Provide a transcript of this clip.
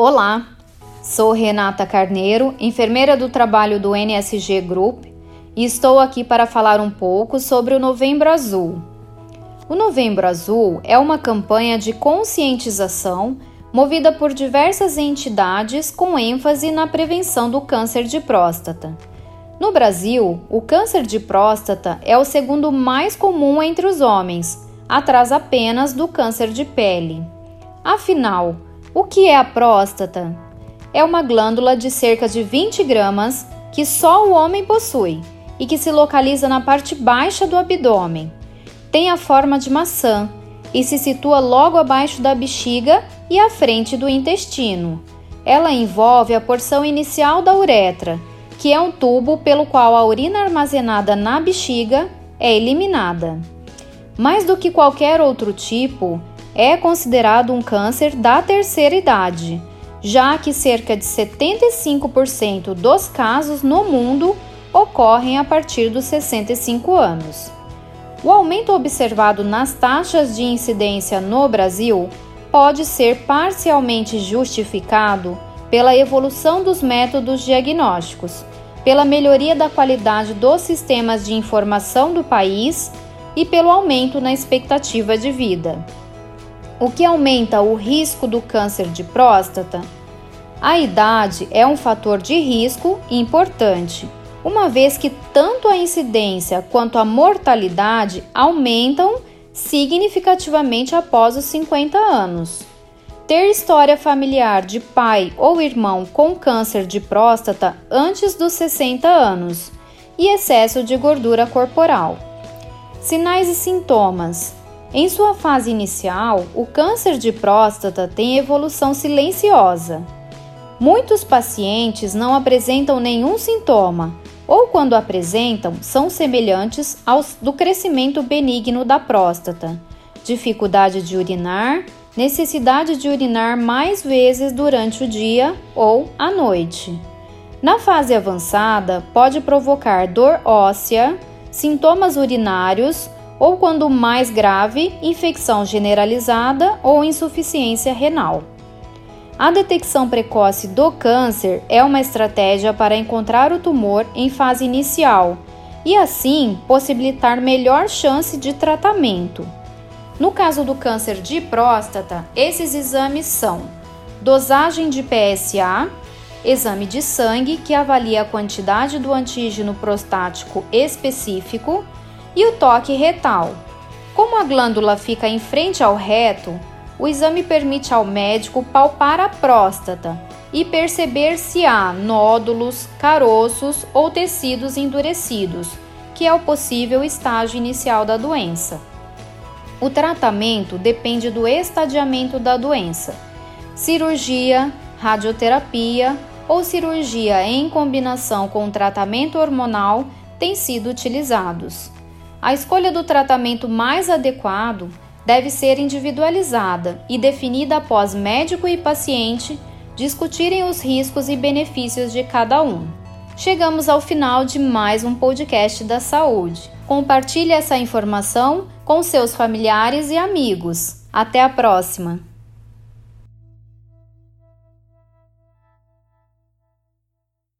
Olá, sou Renata Carneiro, enfermeira do trabalho do NSG Group e estou aqui para falar um pouco sobre o Novembro Azul. O Novembro Azul é uma campanha de conscientização movida por diversas entidades com ênfase na prevenção do câncer de próstata. No Brasil, o câncer de próstata é o segundo mais comum entre os homens, atrás apenas do câncer de pele. Afinal, o que é a próstata? É uma glândula de cerca de 20 gramas que só o homem possui e que se localiza na parte baixa do abdômen. Tem a forma de maçã e se situa logo abaixo da bexiga e à frente do intestino. Ela envolve a porção inicial da uretra, que é um tubo pelo qual a urina armazenada na bexiga é eliminada. Mais do que qualquer outro tipo, é considerado um câncer da terceira idade, já que cerca de 75% dos casos no mundo ocorrem a partir dos 65 anos. O aumento observado nas taxas de incidência no Brasil pode ser parcialmente justificado pela evolução dos métodos diagnósticos, pela melhoria da qualidade dos sistemas de informação do país e pelo aumento na expectativa de vida o que aumenta o risco do câncer de próstata? A idade é um fator de risco importante, uma vez que tanto a incidência quanto a mortalidade aumentam significativamente após os 50 anos. Ter história familiar de pai ou irmão com câncer de próstata antes dos 60 anos e excesso de gordura corporal. Sinais e sintomas: em sua fase inicial, o câncer de próstata tem evolução silenciosa. Muitos pacientes não apresentam nenhum sintoma, ou quando apresentam, são semelhantes aos do crescimento benigno da próstata, dificuldade de urinar, necessidade de urinar mais vezes durante o dia ou à noite. Na fase avançada, pode provocar dor óssea, sintomas urinários ou quando mais grave, infecção generalizada ou insuficiência renal. A detecção precoce do câncer é uma estratégia para encontrar o tumor em fase inicial e, assim, possibilitar melhor chance de tratamento. No caso do câncer de próstata, esses exames são dosagem de PSA, exame de sangue que avalia a quantidade do antígeno prostático específico e o toque retal. Como a glândula fica em frente ao reto, o exame permite ao médico palpar a próstata e perceber se há nódulos, caroços ou tecidos endurecidos, que é o possível estágio inicial da doença. O tratamento depende do estadiamento da doença. Cirurgia, radioterapia ou cirurgia em combinação com tratamento hormonal têm sido utilizados. A escolha do tratamento mais adequado deve ser individualizada e definida após médico e paciente discutirem os riscos e benefícios de cada um. Chegamos ao final de mais um podcast da saúde. Compartilhe essa informação com seus familiares e amigos. Até a próxima!